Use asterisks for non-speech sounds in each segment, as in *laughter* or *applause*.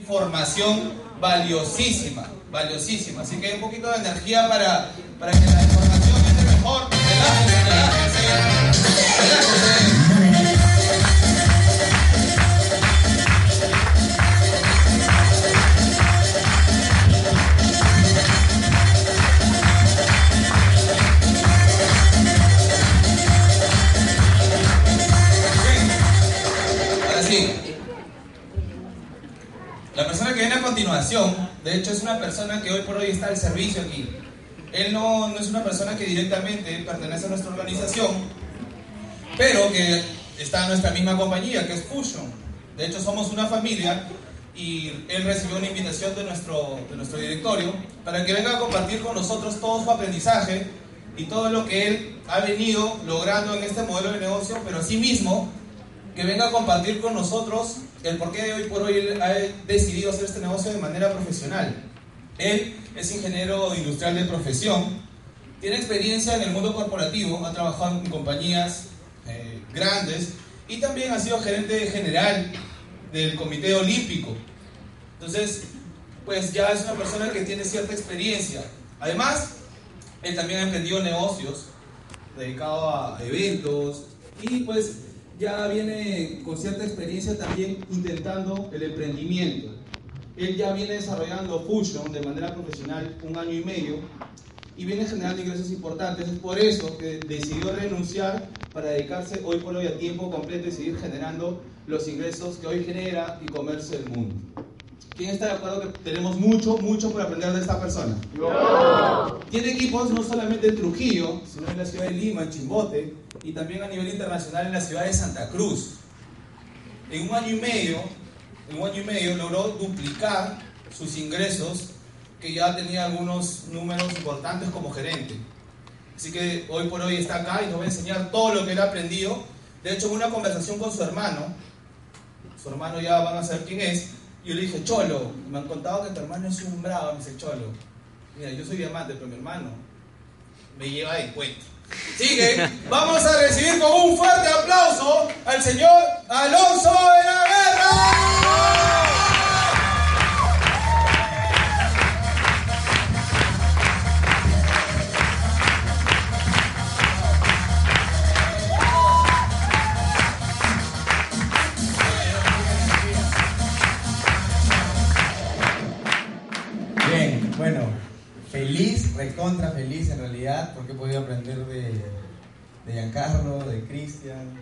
Información valiosísima, valiosísima. Así que hay un poquito de energía para, para que la información entre mejor. Continuación, de hecho, es una persona que hoy por hoy está al servicio aquí. Él no, no es una persona que directamente pertenece a nuestra organización, pero que está en nuestra misma compañía, que es Fusion. De hecho, somos una familia y él recibió una invitación de nuestro, de nuestro directorio para que venga a compartir con nosotros todo su aprendizaje y todo lo que él ha venido logrando en este modelo de negocio, pero asimismo que venga a compartir con nosotros el por qué hoy por hoy él ha decidido hacer este negocio de manera profesional. Él es ingeniero industrial de profesión, tiene experiencia en el mundo corporativo, ha trabajado en compañías eh, grandes y también ha sido gerente general del Comité Olímpico. Entonces, pues ya es una persona que tiene cierta experiencia. Además, él también ha emprendido negocios dedicados a eventos y pues ya viene con cierta experiencia también intentando el emprendimiento. Él ya viene desarrollando Fusion de manera profesional un año y medio y viene generando ingresos importantes. Es por eso que decidió renunciar para dedicarse hoy por hoy a tiempo completo y seguir generando los ingresos que hoy genera y comerse el mundo. ¿Quién está de acuerdo que tenemos mucho, mucho por aprender de esta persona? Tiene equipos no solamente en Trujillo, sino en la ciudad de Lima, en Chimbote, y también a nivel internacional en la ciudad de Santa Cruz. En un año y medio, en un año y medio logró duplicar sus ingresos, que ya tenía algunos números importantes como gerente. Así que hoy por hoy está acá y nos va a enseñar todo lo que él ha aprendido. De hecho, en una conversación con su hermano, su hermano ya van a saber quién es, yo le dije, Cholo, me han contado que tu hermano es un bravo, me dice Cholo. Mira, yo soy diamante, pero mi hermano me lleva de cuenta. Sigue, *laughs* vamos a recibir con un fuerte aplauso al señor Alonso de la Guerra. Recontra feliz en realidad, porque he podido aprender de, de Giancarlo, de Cristian,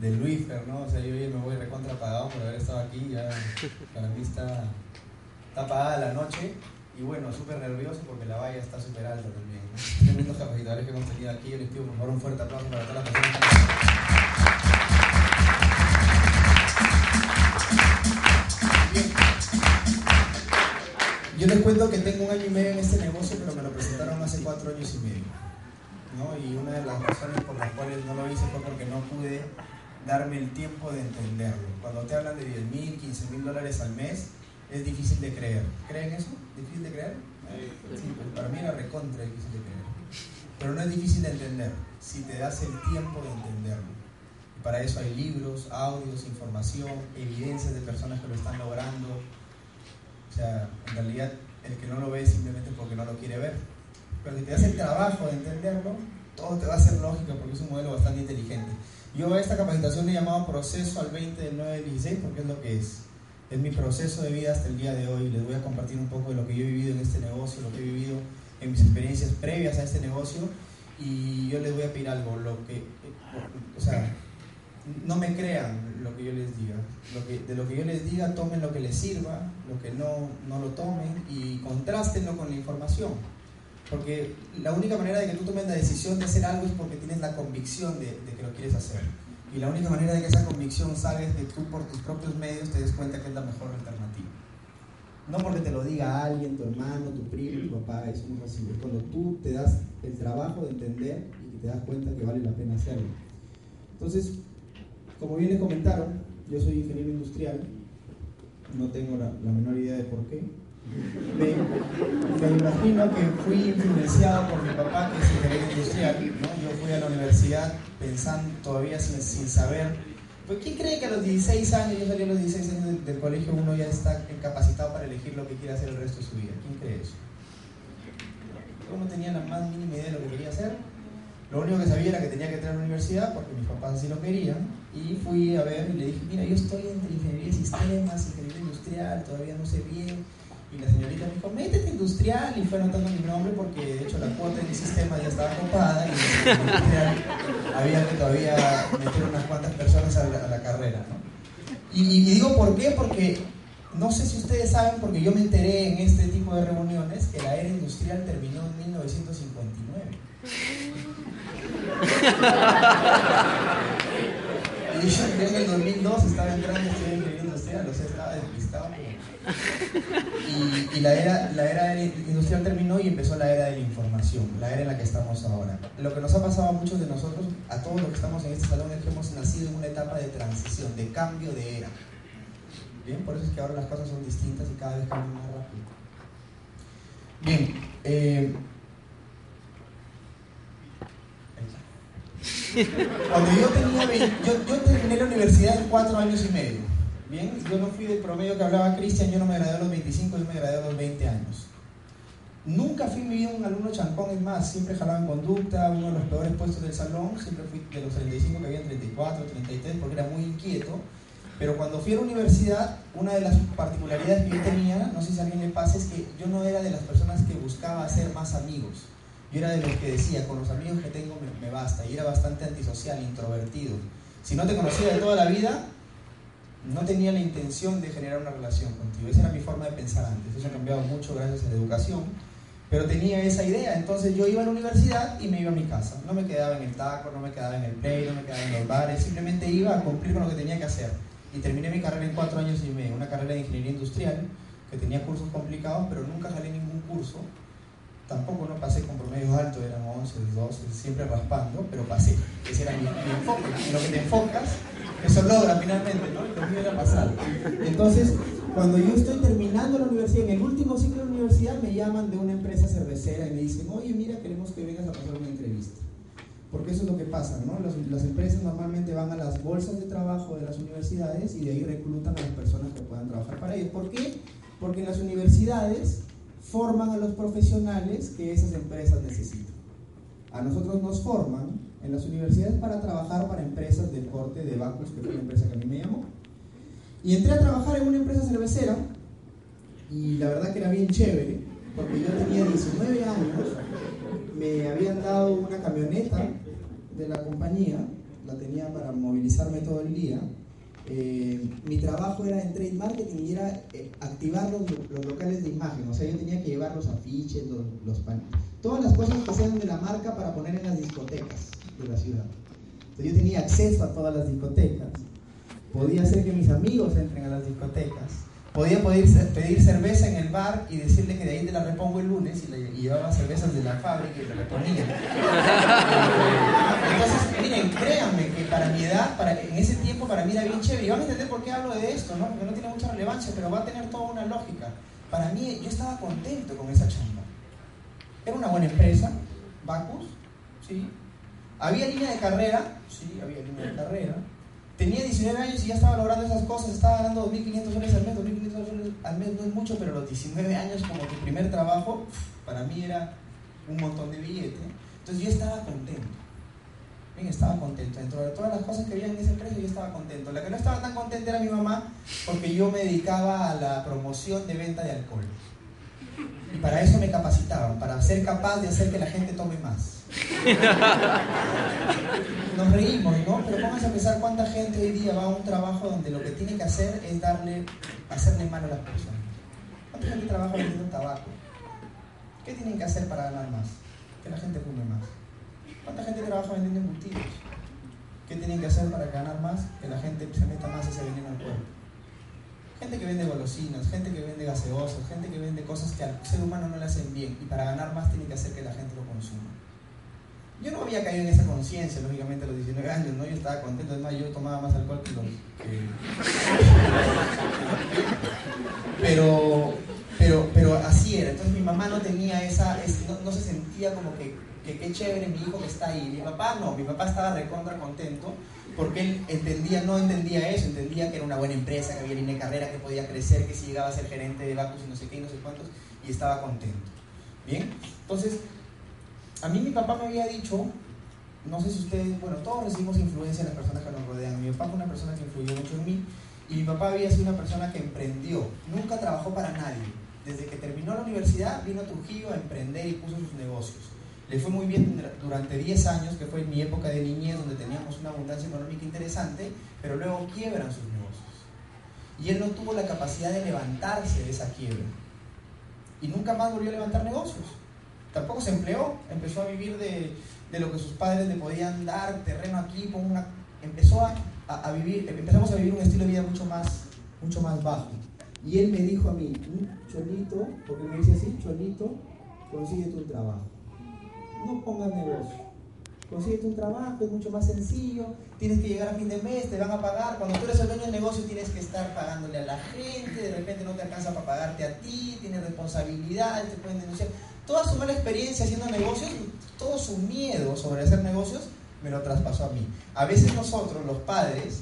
de Luífer, ¿no? O sea, yo ya me voy recontra apagado por haber estado aquí, ya para mí está, está apagada la noche, y bueno, súper nervioso porque la valla está súper alta también, ¿no? Tremendos capacitadores que hemos tenido aquí, yo les pido por favor un fuerte aplauso para todas las personas que. Yo les cuento que tengo un año y medio en este negocio, pero me lo hace cuatro años y medio. ¿no? Y una de las razones por las cuales no lo hice fue porque no pude darme el tiempo de entenderlo. Cuando te hablan de 10 mil, 15 mil dólares al mes, es difícil de creer. ¿Creen eso? ¿Difícil de creer? Sí, pues para mí era recontra difícil de creer. Pero no es difícil de entender si te das el tiempo de entenderlo. Y para eso hay libros, audios, información, evidencias de personas que lo están logrando, o sea, en realidad el que no lo ve es simplemente porque no lo quiere ver. Pero si te das el trabajo de entenderlo, todo te va a ser lógico porque es un modelo bastante inteligente. Yo a esta capacitación le he llamado proceso al 20 del 9 del 16 porque es lo que es. Es mi proceso de vida hasta el día de hoy. Les voy a compartir un poco de lo que yo he vivido en este negocio, lo que he vivido en mis experiencias previas a este negocio. Y yo les voy a pedir algo, lo que, o sea, no me crean lo que yo les diga. Lo que, de lo que yo les diga, tomen lo que les sirva, lo que no, no lo tomen y contrástenlo con la información. Porque la única manera de que tú tomes la decisión de hacer algo es porque tienes la convicción de, de que lo quieres hacer. Y la única manera de que esa convicción salga es que tú por tus propios medios te des cuenta que es la mejor alternativa. No porque te lo diga alguien, tu hermano, tu primo, tu papá, eso no es así. Es cuando tú te das el trabajo de entender y que te das cuenta que vale la pena hacerlo. Entonces, como bien les comentaron, yo soy ingeniero industrial, no tengo la, menor idea de por qué. Me, imagino que fui influenciado por mi papá, que es ingeniero industrial. ¿no? Yo fui a la universidad pensando, todavía sin, saber Pues, ¿Quién cree que a los 16 años, yo salí a los 16 años del, colegio, uno ya está capacitado para elegir lo que quiere hacer el resto de su vida? ¿Quién cree eso? Yo no tenía la más mínima idea de lo que quería hacer. Lo único que sabía era que tenía que entrar a la universidad porque mis papás así lo querían. Y fui a ver y le dije, mira, yo estoy entre ingeniería de sistemas, ingeniería industrial, todavía no sé bien. Y la señorita me dijo, métete industrial. Y fue anotando mi nombre porque de hecho la cuota en el sistema ya estaba copada y había que todavía meter unas cuantas personas a la, carrera. Y, digo por qué, porque no sé si ustedes saben, porque yo me enteré en este tipo de reuniones, que la era industrial terminó en 1959. y yo en el 2002 estaba entrando en industrial, o sea, estaba. Y, y, la, era, la era industrial terminó y empezó la era de la información, la era en la que estamos ahora. Lo que nos ha pasado a muchos de nosotros, a todos los que estamos en este salón, es que hemos nacido en una etapa de transición, de cambio de era. Bien, por eso es que ahora las cosas son distintas y cada vez cambian más rápido. Bien, eh, cuando yo tenía, yo, yo terminé la universidad en cuatro años y medio. Bien, yo no fui del promedio que hablaba Cristian, yo no me gradué a los 25, yo me gradué a los 20 años. Nunca fui mi un alumno chancón, es más, siempre jalaba en conducta, uno de los peores puestos del salón, siempre fui de los 35 que había 34, 33, porque era muy inquieto pero cuando fui a la universidad, una de las particularidades que yo tenía, no sé si a alguien le pasa, es que yo no era de las personas que buscaba hacer más amigos. Yo era de los que decía, con los amigos que tengo me, basta. Y era bastante antisocial, introvertido. Si no te conocía de toda la vida, no tenía la intención de generar una relación contigo. Esa era mi forma de pensar antes. Eso ha cambiado mucho gracias a la educación. Pero tenía esa idea. Entonces yo iba a la universidad y me iba a mi casa. No me quedaba en el taco, no me quedaba en el play, no me quedaba en los bares. Simplemente iba a cumplir con lo que tenía que hacer y terminé mi carrera en cuatro años y medio, una carrera de ingeniería industrial que tenía cursos complicados, pero nunca salí ningún curso. Tampoco no pasé con promedios altos, eran 11, 12, siempre raspando, pero pasé. Ese era mi, enfoque. En lo que te enfocas, eso logra finalmente, ¿no? Lo mío era pasar. Entonces, cuando yo estoy terminando la universidad, en el último ciclo de la universidad, me llaman de una empresa cervecera y me dicen, oye, mira, queremos que vengas a pasar una entrevista porque eso es lo que pasa, ¿no? Las, empresas normalmente van a las bolsas de trabajo de las universidades y de ahí reclutan a las personas que puedan trabajar para ellos. ¿Por qué? Porque las universidades forman a los profesionales que esas empresas necesitan. A nosotros nos forman en las universidades para trabajar para empresas del corte de Bacus, que fue la empresa que a mí me llamó. Y entré a trabajar en una empresa cervecera y la verdad que era bien chévere, porque yo tenía 19 años me habían dado una camioneta de la compañía, la tenía para movilizarme todo el día. Eh, mi trabajo era en trade marketing y era eh, activar los, locales de imagen, o sea, yo tenía que llevar los afiches, los, los todas las cosas que sean de la marca para poner en las discotecas de la ciudad. Entonces yo tenía acceso a todas las discotecas, podía hacer que mis amigos entren a las discotecas, Podía pedir, cerveza en el bar y decirle que de ahí te la repongo el lunes y, le, llevaba cervezas de la fábrica y te la reponía. Entonces, miren, créanme que para mi edad, para, en ese tiempo para mí era bien chévere. Y van a entender por qué hablo de esto, ¿no? Porque no tiene mucha relevancia, pero va a tener toda una lógica. Para mí, yo estaba contento con esa chamba. Era una buena empresa, Bacus, ¿sí? Había línea de carrera, sí, había línea de carrera tenía 19 años y ya estaba logrando esas cosas, estaba ganando 2.500 dólares al mes, 2.500 dólares al mes no es mucho, pero los 19 años como tu primer trabajo, para mí era un montón de billetes. Entonces yo estaba contento. Estaba contento. Dentro de todas las cosas que había en esa empresa, yo estaba contento. La que no estaba tan contenta era mi mamá, porque yo me dedicaba a la promoción de venta de alcohol. Y para eso me capacitaban, para ser capaz de hacer que la gente tome más. *laughs* Nos reímos, ¿no? Pero vamos a pensar cuánta gente hoy día va a un trabajo donde lo que tiene que hacer es darle, hacerle mal a las personas. ¿Cuánta gente trabaja vendiendo tabaco? ¿Qué tienen que hacer para ganar más? Que la gente fume más. ¿Cuánta gente trabaja vendiendo embutidos? ¿Qué tienen que hacer para ganar más? Que la gente se meta más ese veneno al cuerpo. Gente que vende golosinas, gente que vende gaseosas, gente que vende cosas que al ser humano no le hacen bien y para ganar más tiene que hacer que la gente lo consuma. No había caído en esa conciencia, lógicamente, a los 19 años, ¿no? Yo estaba contento, además yo tomaba más alcohol que los... *laughs* pero, pero, pero así era, entonces mi mamá no tenía esa, no, se sentía como que, que qué chévere mi hijo que está ahí. Mi papá no, mi papá estaba recontra contento porque él entendía, no entendía eso, entendía que era una buena empresa, que había línea de carrera, que podía crecer, que si llegaba a ser gerente de Bacus y no sé qué y no sé cuántos, y estaba contento. Bien, entonces, a mí mi papá me había dicho, no sé si ustedes, bueno, todos recibimos influencia de las personas que nos rodean. Mi papá fue una persona que influyó mucho en mí y mi papá había sido una persona que emprendió, nunca trabajó para nadie. Desde que terminó la universidad vino a Trujillo a emprender y puso sus negocios. Le fue muy bien durante 10 años, que fue en mi época de niñez, donde teníamos una abundancia económica interesante, pero luego quiebran sus negocios. Y él no tuvo la capacidad de levantarse de esa quiebra. Y nunca más volvió a levantar negocios. Tampoco se empleó, empezó a vivir de, de lo que sus padres le podían dar, terreno aquí, una, empezó a, a, vivir, empezamos a vivir un estilo de vida mucho más, mucho más bajo. Y él me dijo a mí, mm, Cholito, porque me dice así, Cholito, consíguete un trabajo. No pongas negocio. Consíguete un trabajo, es mucho más sencillo, tienes que llegar a fin de mes, te van a pagar. Cuando tú eres el dueño del negocio tienes que estar pagándole a la gente, de repente no te alcanza para pagarte a ti, tienes responsabilidades, te pueden denunciar. Toda su mala experiencia haciendo negocios, todo su miedo sobre hacer negocios, me lo traspasó a mí. A veces nosotros, los padres,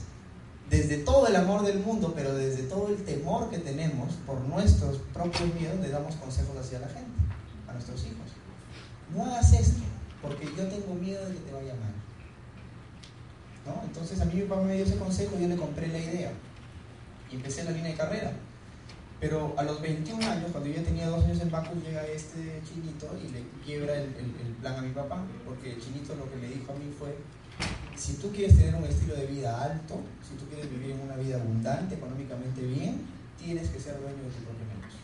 desde todo el amor del mundo, pero desde todo el temor que tenemos por nuestros propios miedos, le damos consejos hacia la gente, a nuestros hijos. No hagas esto, porque yo tengo miedo de que te vaya mal. ¿No? Entonces a mí mi papá me dio ese consejo y yo le compré la idea. Y empecé la línea de carrera. Pero a los 21 años, cuando yo ya tenía dos años en Bacus, llega este chinito y le quiebra el, el, plan a mi papá, porque el chinito lo que le dijo a mí fue, si tú quieres tener un estilo de vida alto, si tú quieres vivir en una vida abundante, económicamente bien, tienes que ser dueño de tu propio negocio.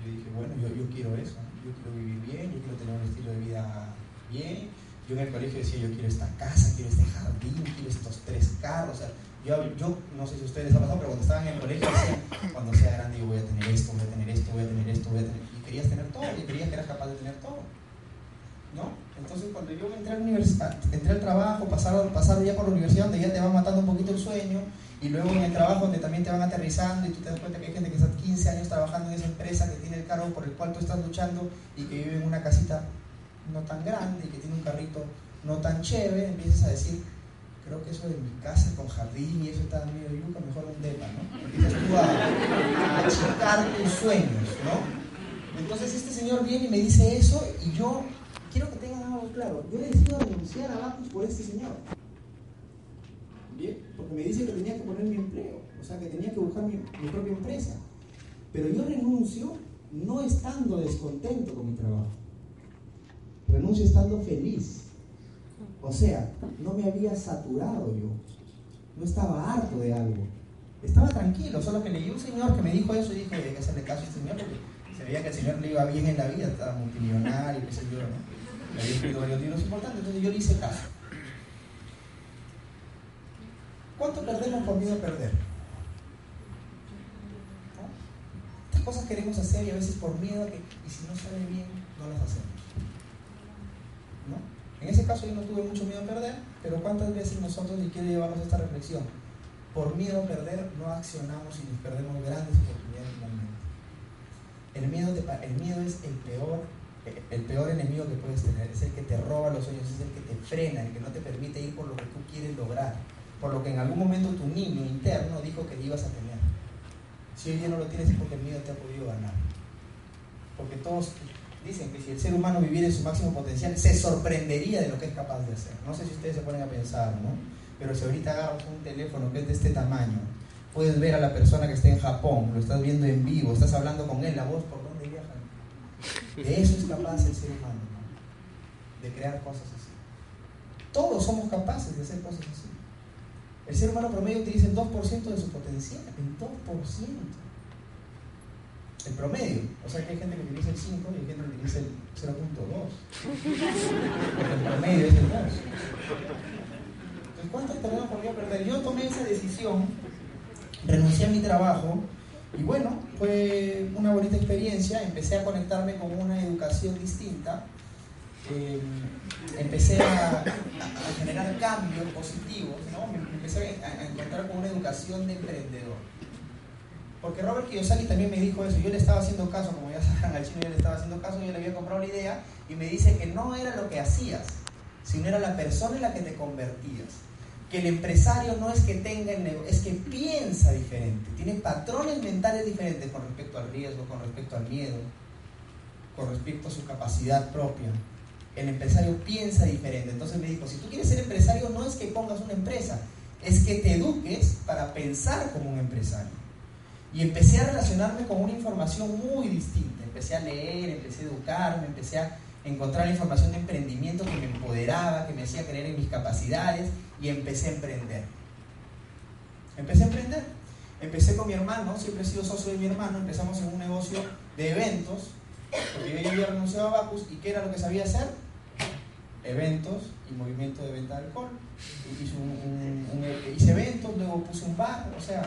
Yo dije, bueno, yo, yo quiero eso, yo quiero vivir bien, yo quiero tener un estilo de vida bien. Yo en el colegio decía, yo quiero esta casa, quiero este jardín, quiero estos tres carros. O sea, yo, yo no sé si ustedes les ha pasado, pero cuando estaban en el colegio decían, cuando sea grande yo voy a tener esto, voy a tener esto, voy a tener esto, voy a tener... Y querías tener todo, y creías que eras capaz de tener todo. ¿No? Entonces cuando yo entré a la universidad, entré al trabajo, pasaron, pasaron ya por la universidad donde ya te van matando un poquito el sueño, y luego en el trabajo donde también te van aterrizando y tú te das cuenta que hay gente que está 15 años trabajando en esa empresa, que tiene el cargo por el cual tú estás luchando y que vive en una casita no tan grande y que tiene un carrito no tan chévere, empiezas a decir, creo que eso de mi casa con jardín y eso está medio yuca, mejor un depa, ¿no? Empiezas tú a, achicar tus sueños, ¿no? Entonces este señor viene y me dice eso y yo quiero que tengan algo claro. Yo he decidido renunciar a Bacus por este señor. Bien, porque me dice que tenía que poner mi empleo, o sea que tenía que buscar mi, mi propia empresa. Pero yo renuncio no estando descontento con mi trabajo. Renuncio estando feliz o sea, no me había saturado yo. No estaba harto de algo. Estaba tranquilo, solo que leí un señor que me dijo eso y dije, hay que hacerle caso a este señor porque se veía que el señor le iba bien en la vida, estaba multimillonario, qué sé yo, ¿no? Le había escrito varios libros importantes, entonces yo le hice caso. ¿Cuánto perdemos por miedo a perder? Estas cosas queremos hacer y a veces por miedo y si no sale bien, no las hacemos. ¿No? En ese caso yo no tuve mucho miedo a perder, pero ¿cuántas veces nosotros, y quiero llevarnos esta reflexión, por miedo a perder no accionamos y nos perdemos grandes oportunidades? El miedo, el miedo es el peor, el peor enemigo que puedes tener, es el que te roba los sueños, es el que te frena, el que no te permite ir por lo que tú quieres lograr, por lo que en algún momento tu niño interno dijo que ibas a tener. Si hoy día no lo tienes es porque el miedo te ha podido ganar. Porque todos, dicen que si el ser humano viviera en su máximo potencial, se sorprendería de lo que es capaz de hacer. No sé si ustedes se ponen a pensar, ¿no? Pero si ahorita agarras un teléfono que es de este tamaño, puedes ver a la persona que está en Japón, lo estás viendo en vivo, estás hablando con él, la voz por dónde viaja. De eso es capaz el ser humano, ¿no? de crear cosas así. Todos somos capaces de hacer cosas así. El ser humano promedio utiliza el 2% de su potencial, el 2% el promedio. O sea que hay gente que utiliza el 5 y hay gente que utiliza el 0.2. Porque el promedio es el 2. Entonces, ¿cuántos terrenos podría perder? Yo tomé esa decisión, renuncié a mi trabajo y bueno, fue una bonita experiencia. Empecé a conectarme con una educación distinta. Eh, empecé a, generar cambios positivos, ¿no? empecé a encontrar con una educación de emprendedor. Porque Robert Kiyosaki también me dijo eso. Yo le estaba haciendo caso, como ya *laughs* saben, al chino yo le estaba haciendo caso, yo le había comprado la idea y me dice que no era lo que hacías, sino era la persona en la que te convertías. Que el empresario no es que tenga el negocio, es que piensa diferente, tiene patrones mentales diferentes con respecto al riesgo, con respecto al miedo, con respecto a su capacidad propia. El empresario piensa diferente. Entonces me dijo, si tú quieres ser empresario, no es que pongas una empresa, es que te eduques para pensar como un empresario. Y empecé a relacionarme con una información muy distinta. Empecé a leer, empecé a educarme, empecé a encontrar la información de emprendimiento que me empoderaba, que me hacía creer en mis capacidades y empecé a emprender. Empecé a emprender. Empecé con mi hermano, siempre he sido socio de mi hermano, empezamos en un negocio de eventos, porque yo ya había renunciado a Bacus y ¿qué era lo que sabía hacer? Eventos y movimiento de venta de alcohol. Hice, eventos, luego puse un bar, o sea,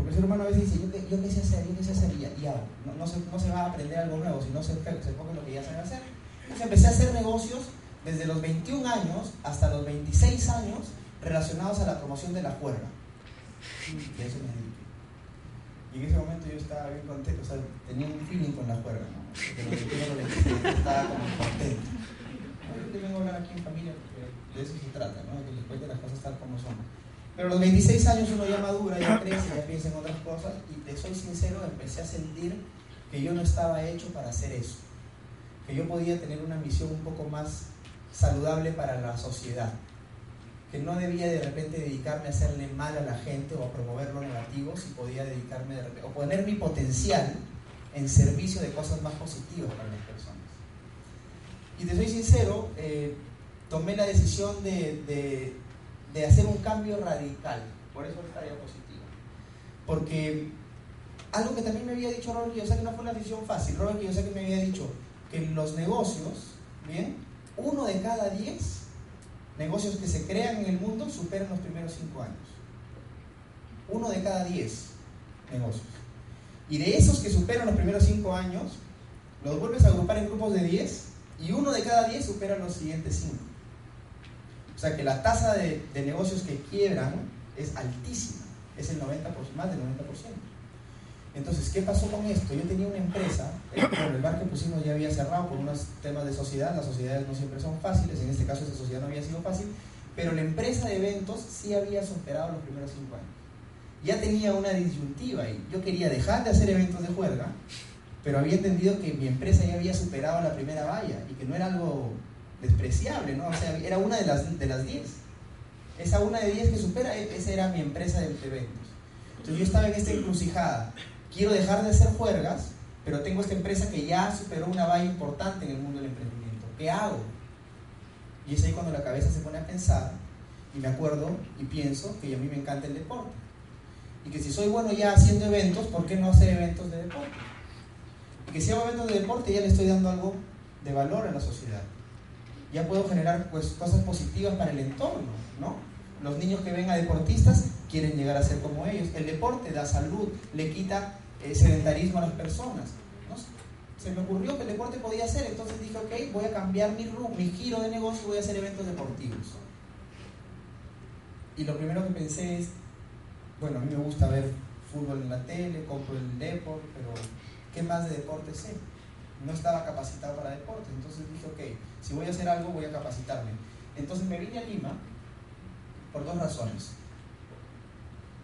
porque el ser humano a veces dice, yo, yo qué sé hacer, yo qué sé hacer y, y hago. No, no, se, no, se, va a aprender algo nuevo, sino se, se enfoca en lo que ya sabe hacer. Entonces empecé a hacer negocios desde los 21 años hasta los 26 años relacionados a la promoción de la juerga. Y eso me dediqué. Y en ese momento yo estaba bien contento, o sea, tenía un feeling con la juerga, ¿no? Que yo lo estaba como contento. Yo te vengo a hablar aquí en familia porque de eso se trata, ¿no? Que les cuente las cosas tal como son. Pero a los 26 años uno ya madura, ya crece, ya piensa en otras cosas y te soy sincero, empecé a sentir que yo no estaba hecho para hacer eso. Que yo podía tener una misión un poco más saludable para la sociedad. Que no debía de repente dedicarme a hacerle mal a la gente o a promover lo negativo, si podía dedicarme de repente, o poner mi potencial en servicio de cosas más positivas para las personas. Y te soy sincero, eh, tomé la decisión de, de de hacer un cambio radical. Por eso esta diapositiva. Porque algo que también me había dicho Robert Kiyosaki no fue una decisión fácil. Robert Kiyosaki me había dicho que en los negocios, ¿bien? Uno de cada diez negocios que se crean en el mundo superan los primeros cinco años. Uno de cada diez negocios. Y de esos que superan los primeros cinco años, los vuelves a agrupar en grupos de 10 y uno de cada 10 supera los siguientes cinco. O sea que la tasa de, negocios que quiebran es altísima, es el 90%, más del 90%. Entonces, ¿qué pasó con esto? Yo tenía una empresa, el, el bar que pusimos ya había cerrado por unos temas de sociedad, las sociedades no siempre son fáciles, en este caso esa sociedad no había sido fácil, pero la empresa de eventos sí había superado los primeros cinco años. Ya tenía una disyuntiva y yo quería dejar de hacer eventos de juerga, pero había entendido que mi empresa ya había superado la primera valla y que no era algo despreciable, ¿no? O sea, era una de las, de las 10. Esa una de 10 que supera, e, esa era mi empresa de eventos. Entonces yo estaba en esta encrucijada. Quiero dejar de hacer juergas, pero tengo esta empresa que ya superó una valla importante en el mundo del emprendimiento. ¿Qué hago? Y es ahí cuando la cabeza se pone a pensar y me acuerdo y pienso que a mí me encanta el deporte. Y que si soy bueno ya haciendo eventos, ¿por qué no hacer eventos de deporte? Y que si hago eventos de deporte ya le estoy dando algo de valor a la sociedad ya puedo generar pues, cosas positivas para el entorno, ¿no? Los niños que ven a deportistas quieren llegar a ser como ellos. El deporte da salud, le quita eh, sedentarismo a las personas. Se me ocurrió que el deporte podía ser, entonces dije, ok, voy a cambiar mi, mi giro de negocio voy a hacer eventos deportivos. Y lo primero que pensé es, bueno, a mí me gusta ver fútbol en la tele, compro el deporte, pero ¿qué más de deporte sé? No estaba capacitado para deporte. Entonces dije, ok, si voy a hacer algo, voy a capacitarme. Entonces me vine a Lima por dos razones.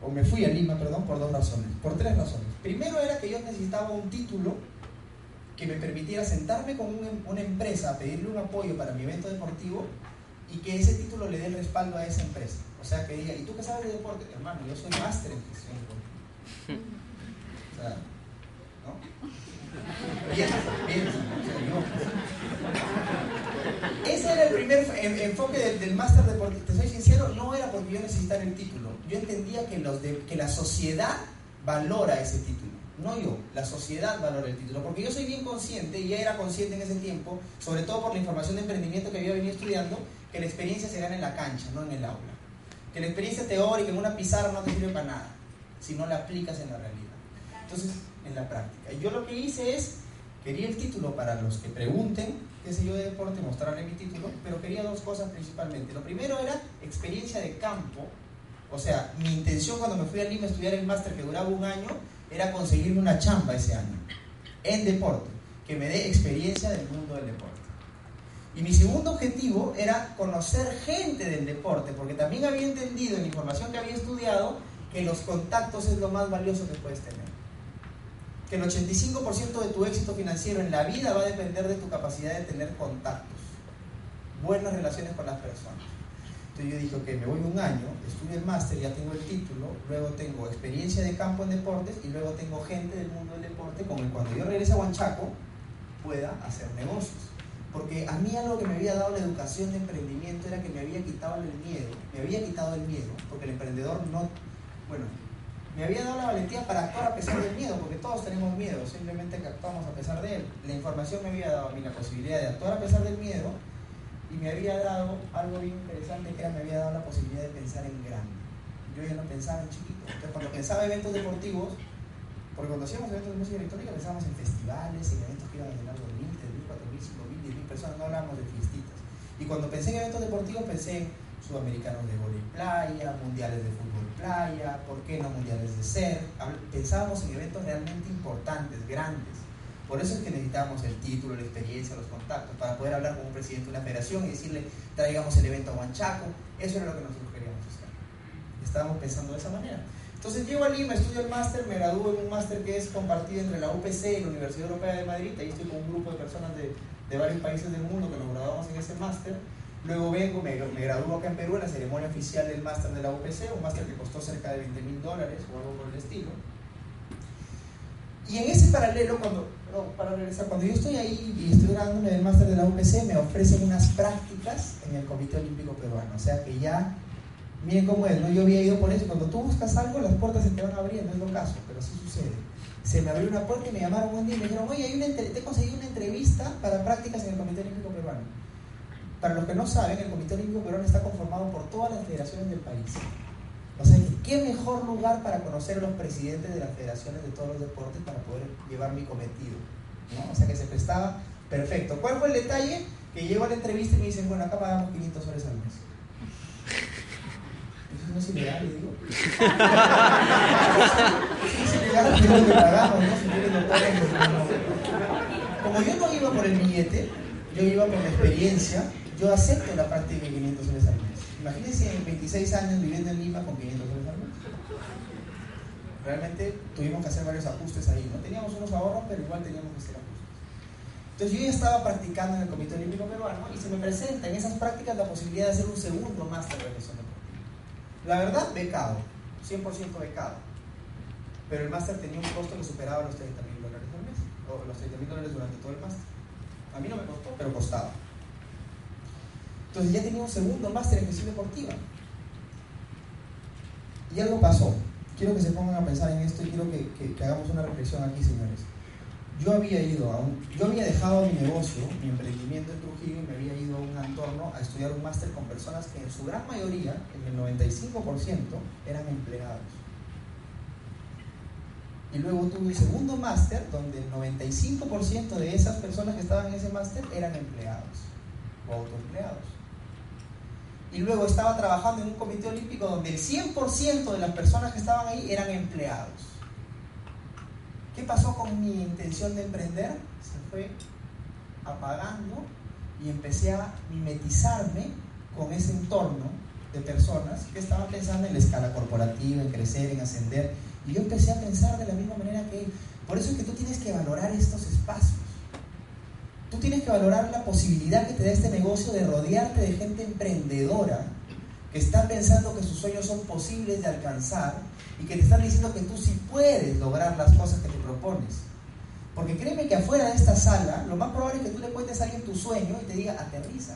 O me fui a Lima, perdón, por dos razones. Por tres razones. Primero era que yo necesitaba un título que me permitiera sentarme con una, empresa a pedirle un apoyo para mi evento deportivo y que ese título le dé el respaldo a esa empresa. O sea, que diga, ¿y tú qué sabes de deporte? Hermano, yo soy máster en gestión de deporte. *laughs* O sea, ¿no? Ese era el primer enfoque del, del máster deportivo. Te soy sincero, no era porque yo necesitara el título. Yo entendía que, los que la sociedad valora ese título. No yo, la sociedad valora el título. Porque yo soy bien consciente, y ya era consciente en ese tiempo, sobre todo por la información de emprendimiento que había venido estudiando, que la experiencia se gana en la cancha, no en el aula. Que la experiencia teórica en una pizarra no te sirve para nada, si no la aplicas en la realidad. Entonces, en la práctica. Y yo lo que hice es, quería el título para los que pregunten, qué sé yo de deporte, mostrarle mi título, pero quería dos cosas principalmente. Lo primero era experiencia de campo, o sea, mi intención cuando me fui a Lima a estudiar el máster que duraba un año era conseguirme una chamba ese año, en deporte, que me dé experiencia del mundo del deporte. Y mi segundo objetivo era conocer gente del deporte, porque también había entendido en la información que había estudiado que los contactos es lo más valioso que puedes tener. Que el 85% de tu éxito financiero en la vida va a depender de tu capacidad de tener contactos, buenas relaciones con las personas. Entonces yo dije, ok, me voy un año, estudio el máster, ya tengo el título, luego tengo experiencia de campo en deportes y luego tengo gente del mundo del deporte con el cuando yo regrese a Huanchaco pueda hacer negocios. Porque a mí algo que me había dado la educación de emprendimiento era que me había quitado el miedo, me había quitado el miedo, porque el emprendedor no, bueno, me había dado la valentía para actuar a pesar del miedo, porque todos tenemos miedo, simplemente que actuamos a pesar de él. La información me había dado a mí la posibilidad de actuar a pesar del miedo y me había dado algo bien interesante que era me había dado la posibilidad de pensar en grande. Yo ya no pensaba en chiquito. Entonces cuando pensaba en eventos deportivos, porque cuando hacíamos eventos de música electrónica pensábamos en festivales, en eventos que iban a llenar 2.000, 3.000, 4.000, 5.000, 10.000 personas, no hablábamos de fiestitas. Y cuando pensé en eventos deportivos pensé en sudamericanos de voleibol playa, mundiales de fútbol playa, ¿por qué no mundiales de ser? Pensábamos en eventos realmente importantes, grandes. Por eso es que necesitamos el título, la experiencia, los contactos, para poder hablar con un presidente de una federación y decirle, traigamos el evento a Huanchaco. Eso era lo que nosotros queríamos hacer. Estábamos pensando de esa manera. Entonces llego a Lima, estudio el máster, me gradúo en un máster que es compartido entre la UPC y la Universidad Europea de Madrid. Ahí estoy con un grupo de personas de, de varios países del mundo que nos graduamos en ese máster. Luego vengo, me, me gradúo acá en Perú en la ceremonia oficial del máster de la UPC, un máster que costó cerca de 20 mil dólares o algo por el estilo. Y en ese paralelo, cuando, para regresar, cuando yo estoy ahí y estoy graduándome del máster de la UPC, me ofrecen unas prácticas en el Comité Olímpico Peruano. O sea que ya, miren cómo es, ¿no? yo había ido por eso. Cuando tú buscas algo, las puertas se te van abriendo, es lo caso, pero así sucede. Se me abrió una puerta y me llamaron un día y me dijeron, oye, hay una te he conseguido una entrevista para prácticas en el Comité Olímpico Peruano. Para los que no saben, el Comité Olímpico Peruano está conformado por todas las federaciones del país. O sea, ¿qué mejor lugar para conocer a los presidentes de las federaciones de todos los deportes para poder llevar mi cometido? ¿no? O sea, que se prestaba perfecto. ¿Cuál fue el detalle? Que llego a la entrevista y me dicen, bueno, acá pagamos 500 soles al mes. Eso no es ilegal, le digo. Eso es ilegal, pero lo que pagamos, ¿no? Si no lo pagan, Como yo no iba por el billete, yo iba por la experiencia, yo acepto la práctica de 500 soles al mes. Imagínense en 26 años viviendo en Lima con 500 soles al mes. Realmente tuvimos que hacer varios ajustes ahí, ¿no? Teníamos unos ahorros, pero igual teníamos que hacer ajustes. Entonces yo ya estaba practicando en el Comité Olímpico Peruano y se me presenta en esas prácticas la posibilidad de hacer un segundo máster de revisión deportiva. La verdad, becado, 100% becado. Pero el máster tenía un costo que superaba los 30 mil dólares al mes, o los 30 mil dólares durante todo el máster. A mí no me costó, pero costaba. Entonces ya tenía un segundo máster en gestión deportiva. Y algo pasó. Quiero que se pongan a pensar en esto y quiero que, hagamos una reflexión aquí, señores. Yo había ido a un, yo había dejado mi negocio, mi emprendimiento en Trujillo y me había ido a un entorno a estudiar un máster con personas que en su gran mayoría, en el 95%, eran empleados. Y luego tuve un segundo máster donde el 95% de esas personas que estaban en ese máster eran empleados o autoempleados. Y luego estaba trabajando en un comité olímpico donde el 100% de las personas que estaban ahí eran empleados. ¿Qué pasó con mi intención de emprender? Se fue apagando y empecé a mimetizarme con ese entorno de personas que estaban pensando en la escala corporativa, en crecer, en ascender. Y yo empecé a pensar de la misma manera que él. Por eso es que tú tienes que valorar estos espacios. Tú tienes que valorar la posibilidad que te da este negocio de rodearte de gente emprendedora que está pensando que sus sueños son posibles de alcanzar y que te están diciendo que tú sí puedes lograr las cosas que te propones. Porque créeme que afuera de esta sala, lo más probable es que tú le cuentes a alguien tu sueño y te diga, aterriza.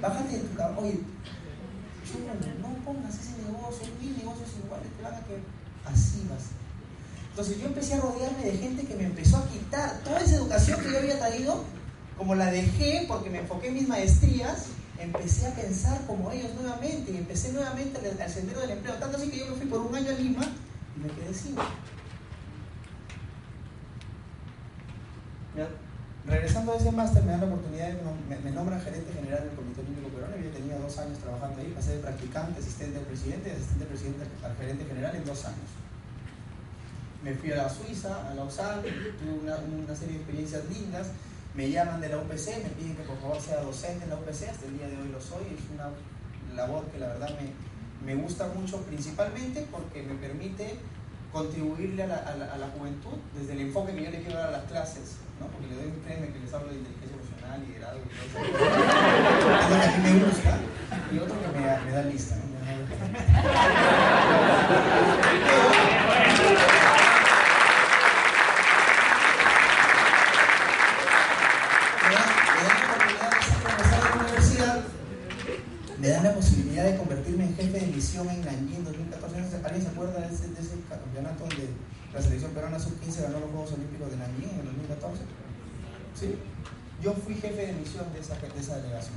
Bájate de tu caballo. Oye, no pongas ese negocio, mil negocios iguales, te van a que así vas. Entonces yo empecé a rodearme de gente que me empezó a quitar toda esa educación que yo había traído, como la dejé porque me enfoqué en mis maestrías, empecé a pensar como ellos nuevamente y empecé nuevamente al, sendero del empleo. Tanto así que yo me fui por un año a Lima y me quedé sin. Regresando a ese máster, me dan la oportunidad, de, me, me nombran gerente general del Comité Olímpico Peruano. Yo tenía dos años trabajando ahí, pasé de practicante, asistente del presidente, y asistente del presidente al gerente general en dos años me fui a la Suiza, a Lausanne, tuve una, una, serie de experiencias lindas me llaman de la UPC, me piden que por favor sea docente en la UPC, hasta el día de hoy lo soy, es una labor que la verdad me, me gusta mucho principalmente porque me permite contribuirle a la, a, la, juventud desde el enfoque que yo le quiero dar a las clases, ¿no? porque le doy premio que les hablo de inteligencia emocional, liderazgo y todo eso. Es que me gusta y otro que me, me da lista. ¿no? De convertirme en jefe de misión en Nanjing en 2014. ¿Alguien se acuerda de ese, campeonato donde la selección peruana sub-15 ganó los Juegos Olímpicos de Nanjing en el 2014? ¿Sí? Yo fui jefe de misión de esa, de esa delegación.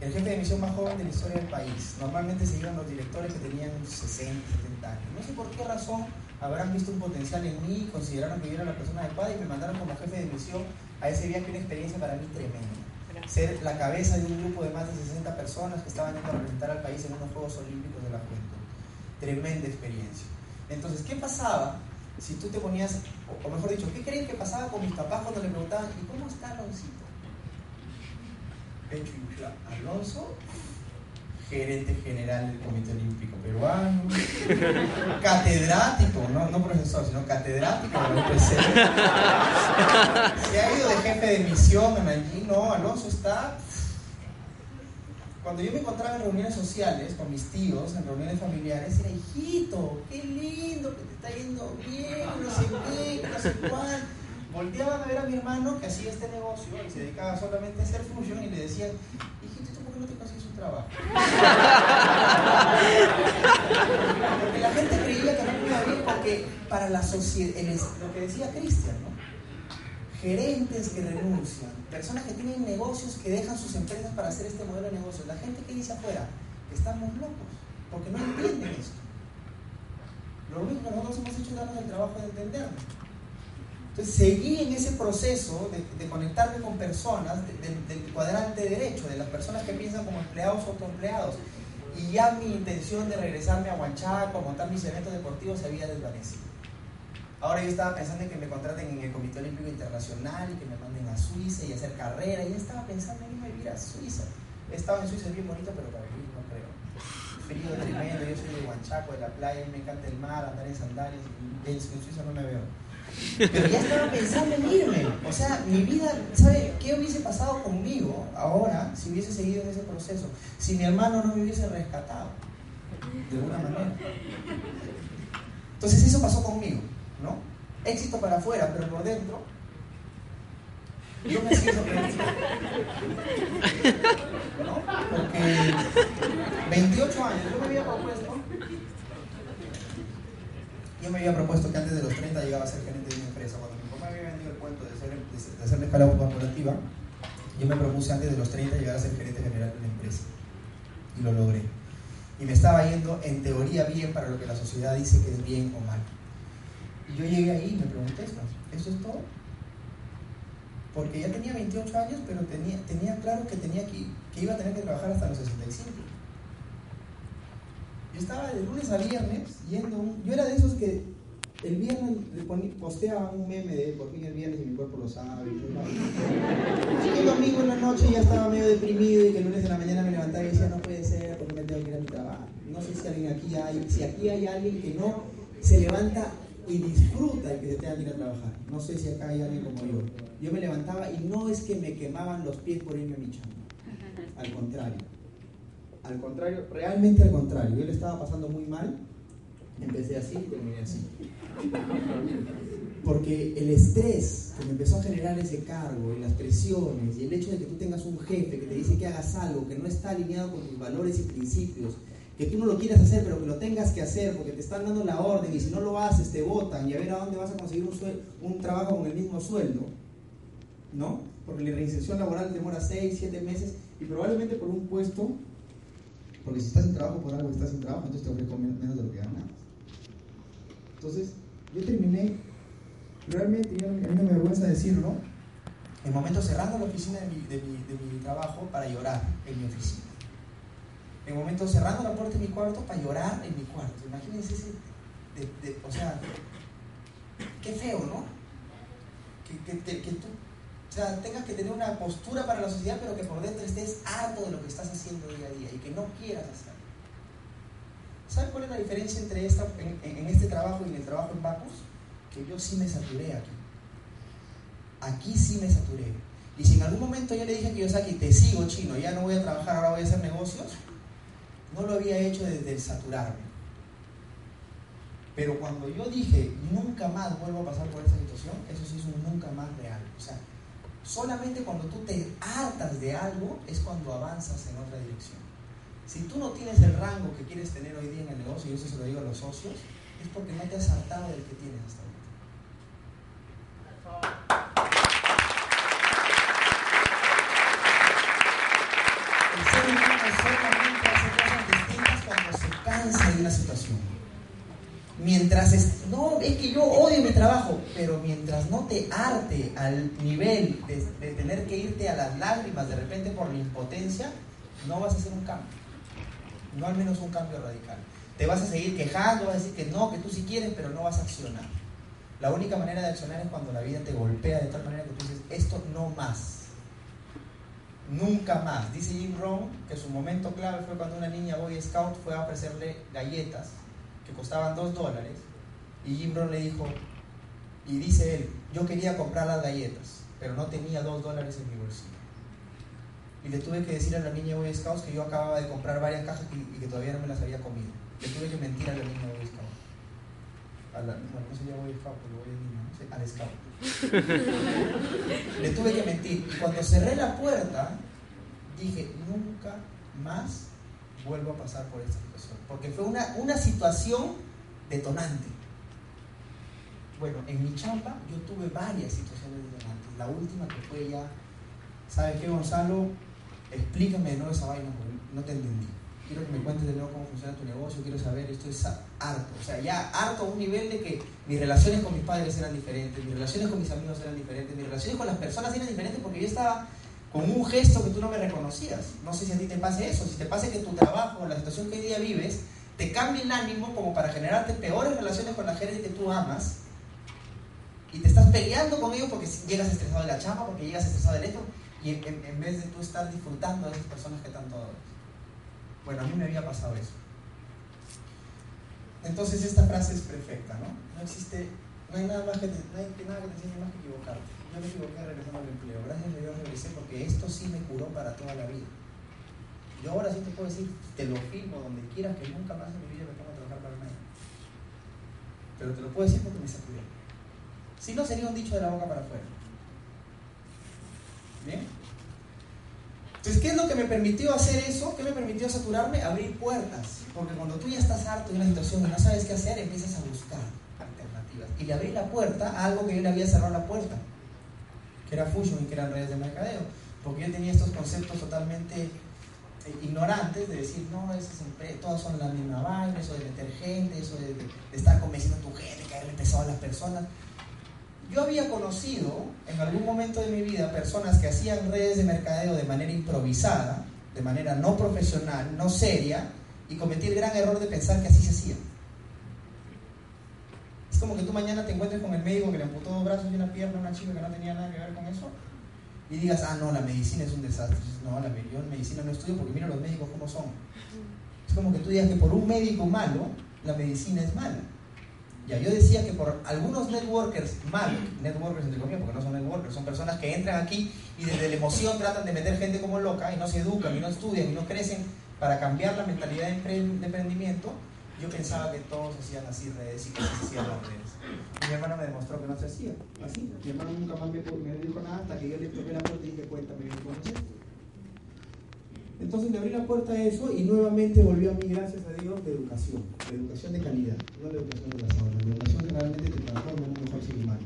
El jefe de misión más joven de la historia del país. Normalmente se iban los directores que tenían 60, 70 años. No sé por qué razón habrán visto un potencial en mí, consideraron que yo era la persona adecuada y me mandaron como jefe de misión a ese viaje, una experiencia para mí tremenda ser la cabeza de un grupo de más de 60 personas que estaban yendo a representar al país en unos Juegos Olímpicos de la Juventud. Tremenda experiencia. Entonces, ¿qué pasaba si tú te ponías, o mejor dicho, ¿qué creen que pasaba con mis papás cuando le preguntaban, ¿y cómo está Aloncito? Pecho Alonso, gerente general del Comité Olímpico Peruano, *laughs* catedrático, no, profesor, sino catedrático de Se ha ido de jefe de misión en allí, no, Alonso está... Cuando yo me encontraba en reuniones sociales con mis tíos, en reuniones familiares, era hijito, qué lindo, que te está yendo bien, no sé qué, no sé cuál. Volteaban a ver a mi hermano que hacía este negocio y se dedicaba solamente a hacer fusión y le decían, hijito, ¿por qué no te consigues un trabajo? *laughs* porque la gente creía que no iba bien porque para la sociedad, lo que decía Cristian, ¿no? gerentes que renuncian, personas que tienen negocios que dejan sus empresas para hacer este modelo de negocio. La gente que dice afuera, estamos locos, porque no entienden esto. Lo único que nosotros hemos hecho es darnos el trabajo de entenderlo. Entonces seguí en ese proceso de, conectarme con personas del cuadrante derecho, de las personas que piensan como empleados o autoempleados. Y ya mi intención de regresarme a Huanchaco, montar mis eventos deportivos se había desvanecido. Ahora yo estaba pensando en que me contraten en el Comité Olímpico Internacional y que me manden a Suiza y hacer carrera. Y estaba pensando en irme a vivir a Suiza. He estado en Suiza, es bien bonito, pero para vivir no creo. Frío tremendo, yo soy de Huanchaco, de la playa, me encanta el mar, andar en sandalias. En Suiza no me veo. Pero ya estaba pensando en irme. O sea, mi vida, ¿sabe qué hubiese pasado conmigo ahora si hubiese seguido en ese proceso? Si mi hermano no me hubiese rescatado, de alguna manera. Entonces eso pasó conmigo, ¿no? Éxito para afuera, pero por dentro yo me siento sorprendido. ¿No? Porque 28 años, yo me había propuesto yo me había propuesto que antes de los 30 llegaba a ser gerente de una empresa. Cuando mi papá me había vendido el cuento de, ser, de hacer la escala corporativa, yo me propuse antes de los 30 llegar a ser gerente general de una empresa. Y lo logré. Y me estaba yendo en teoría bien para lo que la sociedad dice que es bien o mal. Y yo llegué ahí y me pregunté esto, ¿eso es todo? Porque ya tenía 28 años, pero tenía, tenía claro que, tenía que, que iba a tener que trabajar hasta los 65. Yo estaba de lunes a viernes yendo, un, yo era de esos que el viernes posteaba un meme de por fin el viernes y mi cuerpo lo sabe. *laughs* Y el domingo en la noche ya estaba medio deprimido y que el lunes en la mañana me levantaba y decía no puede ser porque me tengo que ir a mi trabajo. No sé si alguien aquí hay, si aquí hay alguien que no se levanta y disfruta de que se tenga que ir a trabajar. No sé si acá hay alguien como yo. Yo me levantaba y no es que me quemaban los pies por irme a mi chamba. Al contrario al contrario, realmente al contrario. Yo le estaba pasando muy mal. Empecé así y terminé así. Porque el estrés que me empezó a generar ese cargo y las presiones y el hecho de que tú tengas un jefe que te dice que hagas algo que no está alineado con tus valores y principios, que tú no lo quieras hacer pero que lo tengas que hacer porque te están dando la orden y si no lo haces te votan y a ver a dónde vas a conseguir un, un trabajo con el mismo sueldo, ¿no? Porque la reinserción laboral demora 6, 7 meses y probablemente por un puesto porque si estás en trabajo por algo, estás en trabajo, entonces te ofrezco menos de lo que ganas. Entonces, yo terminé, realmente, a mí no me vergüenza decirlo, en momentos cerrando la oficina de mi, trabajo para llorar en mi oficina. En momentos cerrando la puerta de mi cuarto para llorar en mi cuarto. Imagínense ese, o sea, qué feo, ¿no? Que, que, tú O sea, tengas que tener una postura para la sociedad, pero que por dentro estés harto de lo que estás haciendo día a día y que no quieras hacerlo. ¿Sabes cuál es la diferencia entre esta, en, este trabajo y en el trabajo en Bacus? Que yo sí me saturé aquí. Aquí sí me saturé. Y si en algún momento yo le dije a Kiyosaki, te sigo chino, ya no voy a trabajar, ahora voy a hacer negocios, no lo había hecho desde el saturarme. Pero cuando yo dije, nunca más vuelvo a pasar por esta situación, eso sí es un nunca más real. O sea, solamente cuando tú te hartas de algo es cuando avanzas en otra dirección. Si tú no tienes el rango que quieres tener hoy día en el negocio, y eso se lo digo a los socios, es porque no te has hartado del que tienes hasta ahorita. El ser humano solamente hace cosas distintas cuando se cansa de una situación. Mientras, no, es que yo odio mi trabajo, pero mientras no te arte al nivel de, tener que irte a las lágrimas de repente por la impotencia, no vas a hacer un cambio. No al menos un cambio radical. Te vas a seguir quejando, vas a decir que no, que tú sí quieres, pero no vas a accionar. La única manera de accionar es cuando la vida te golpea de tal manera que tú dices, esto no más. Nunca más. Dice Jim Rohn que su momento clave fue cuando una niña Boy Scout fue a ofrecerle galletas que costaban dos dólares, y Jim Brown le dijo, y dice él, yo quería comprar las galletas, pero no tenía dos dólares en mi bolsillo. Y le tuve que decir a la niña Boy Scouts que yo acababa de comprar varias cajas y, que todavía no me las había comido. Le tuve que mentir a la niña Boy Scout. A la, no, no se llama Boy Scout, pero Boy niña, ¿no? al Scout. le tuve que mentir. Y cuando cerré la puerta, dije, nunca más vuelvo a pasar por esta situación. Porque fue una, una situación detonante. Bueno, en mi chamba yo tuve varias situaciones detonantes. La última que fue ya, ¿sabes qué, Gonzalo? Explícame de nuevo esa vaina, no te entendí. Quiero que me cuentes de nuevo cómo funciona tu negocio, quiero saber, esto es harto. O sea, ya harto a un nivel de que mis relaciones con mis padres eran diferentes, mis relaciones con mis amigos eran diferentes, mis relaciones con las personas eran diferentes porque yo estaba con un gesto que tú no me reconocías. No sé si a ti te pase eso, si te pasa que tu trabajo, la situación que hoy día vives, te cambia el ánimo como para generarte peores relaciones con la gente que tú amas y te estás peleando con ellos porque llegas estresado de la chamba, porque llegas estresado del esto, y en, vez de tú estar disfrutando de esas personas que tanto adoras. Bueno, a mí me había pasado eso. Entonces esta frase es perfecta, ¿no? No existe, no hay nada más que no hay nada que te enseñe más que equivocarte yo me equivoqué regresando al empleo. Gracias a Dios regresé porque esto sí me curó para toda la vida. Yo ahora sí te puedo decir, te lo firmo donde quieras que nunca más en mi vida me ponga a trabajar para nadie. Pero te lo puedo decir porque me sacudí. Si no, sería un dicho de la boca para afuera. ¿Bien? Entonces, ¿qué es lo que me permitió hacer eso? ¿Qué me permitió saturarme? Abrir puertas. Porque cuando tú ya estás harto de una situación y no sabes qué hacer, empiezas a buscar alternativas. Y le abrí la puerta a algo que yo le había cerrado la puerta que era Fusion y que eran redes de mercadeo, porque yo tenía estos conceptos totalmente eh, ignorantes de decir, no, esas empresas, todas son la misma vaina, eso de meter gente, eso de, estar convenciendo a tu gente, caerle pesado a las personas. Yo había conocido en algún momento de mi vida personas que hacían redes de mercadeo de manera improvisada, de manera no profesional, no seria, y cometí el gran error de pensar que así se hacía como que tú mañana te encuentres con el médico que le amputó dos brazos y una pierna a una chica que no tenía nada que ver con eso y digas, ah, no, la medicina es un desastre. No, la, yo en medicina no estudio porque mira los médicos cómo son. Es como que tú digas que por un médico malo, la medicina es mala. Ya, yo decía que por algunos networkers malos, networkers entre comillas, porque no son networkers, son personas que entran aquí y desde la emoción tratan de meter gente como loca y no se educan y no estudian y no crecen para cambiar la mentalidad de emprendimiento, yo pensaba que todos hacían así redes y que se hacían las redes. Mi hermana me demostró que no se hacía así. Mi hermana nunca más me, dijo nada hasta que yo le toqué la puerta y dije, cuéntame cómo es Entonces le abrí la puerta a eso y nuevamente volvió a mí, gracias a Dios, de educación. De educación de calidad, no la educación de las aulas. La educación que realmente te transforma en un mejor ser humano.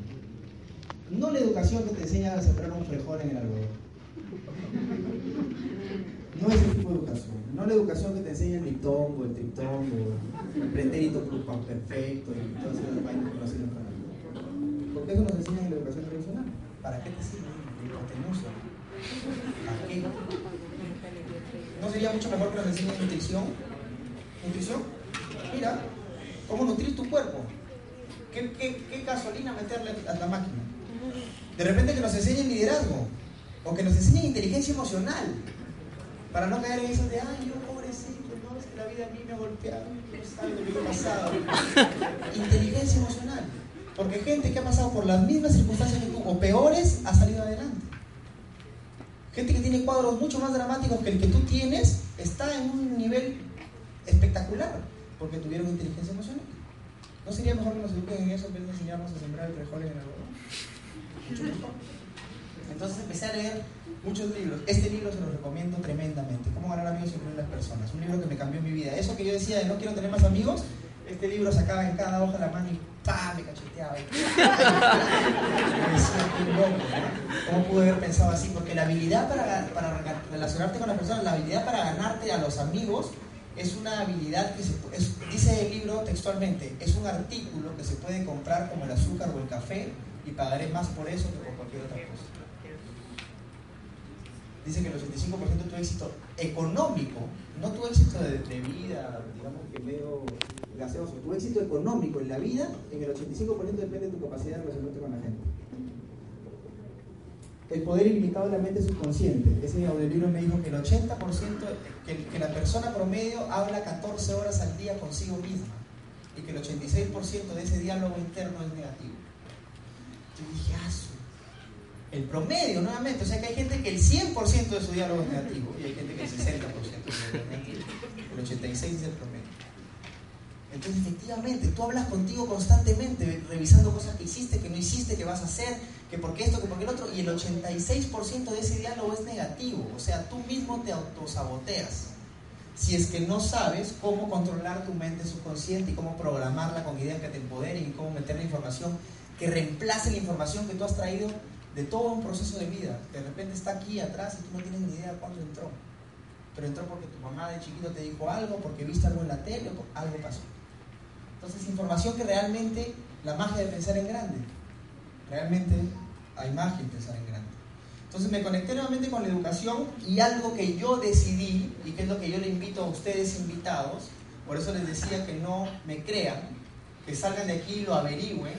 No la educación que te enseña a sembrar un frijol en el algodón. No es ese tipo de educación. No la educación que te enseña el diptongo, el triptongo, el pretérito perfecto y todas esas vainas que no sirven para nada. Porque eso nos enseña en la educación tradicional. ¿Para qué te sirve ¿Para qué? ¿No sería mucho mejor que nos enseñen nutrición? ¿Nutrición? Mira, cómo nutrir tu cuerpo. ¿Qué, qué, qué gasolina meterle a la máquina? De repente que nos enseñen liderazgo o que nos enseñen inteligencia emocional para no caer en eso de, ay, yo pobrecito, no, es que la vida a mí me ha golpeado, no sabe lo que he pasado. *laughs* inteligencia emocional. Porque gente que ha pasado por las mismas circunstancias que tú, o peores, ha salido adelante. Gente que tiene cuadros mucho más dramáticos que el que tú tienes, está en un nivel espectacular, porque tuvieron inteligencia emocional. ¿No sería mejor que nos eduquen en eso en vez de enseñarnos a sembrar el frijoles en el algodón? Mucho mejor. Entonces empecé a leer muchos libros. Este libro se lo recomiendo tremendamente. Cómo ganar amigos y influir las personas. Un libro que me cambió mi vida. Eso que yo decía de no quiero tener más amigos, este libro sacaba en cada hoja la mano y ¡pam! me cacheteaba. me *laughs* decía, qué loco, ¿Cómo pude haber pensado así? Porque la habilidad para, para relacionarte con las personas, la habilidad para ganarte a los amigos, es una habilidad que se, dice el libro textualmente, es un artículo que se puede comprar como el azúcar o el café y pagaré más por eso que por cualquier otra cosa. Dice que el 85% de tu éxito económico, no tu éxito de, vida, digamos que veo gaseoso, tu éxito económico en la vida, en el 85% depende de tu capacidad de relacionarte con la gente. El poder ilimitado de la mente subconsciente. Ese audiolibro me dijo que el 80%, que, que la persona promedio habla 14 horas al día consigo misma y que el 86% de ese diálogo interno es negativo. Yo dije, ah, el promedio, nuevamente, o sea que hay gente que el 100% de su diálogo es negativo y hay gente que el 60% es negativo. El 86% es el promedio. Entonces, efectivamente, tú hablas contigo constantemente, revisando cosas que hiciste, que no hiciste, que vas a hacer, que por qué esto, que por qué el otro, y el 86% de ese diálogo es negativo, o sea, tú mismo te autosaboteas. Si es que no sabes cómo controlar tu mente subconsciente y cómo programarla con ideas que te empoderen y cómo meter la información que reemplace la información que tú has traído de todo un proceso de vida. De repente está aquí atrás y tú no tienes ni idea de cuándo entró. Pero entró porque tu mamá de chiquito te dijo algo, porque viste algo en la tele, o algo pasó. Entonces, información que realmente, la magia de pensar en grande. Realmente hay magia en pensar en grande. Entonces me conecté nuevamente con la educación y algo que yo decidí, y que es lo que yo le invito a ustedes invitados, por eso les decía que no me crean, que salgan de aquí y lo averigüen,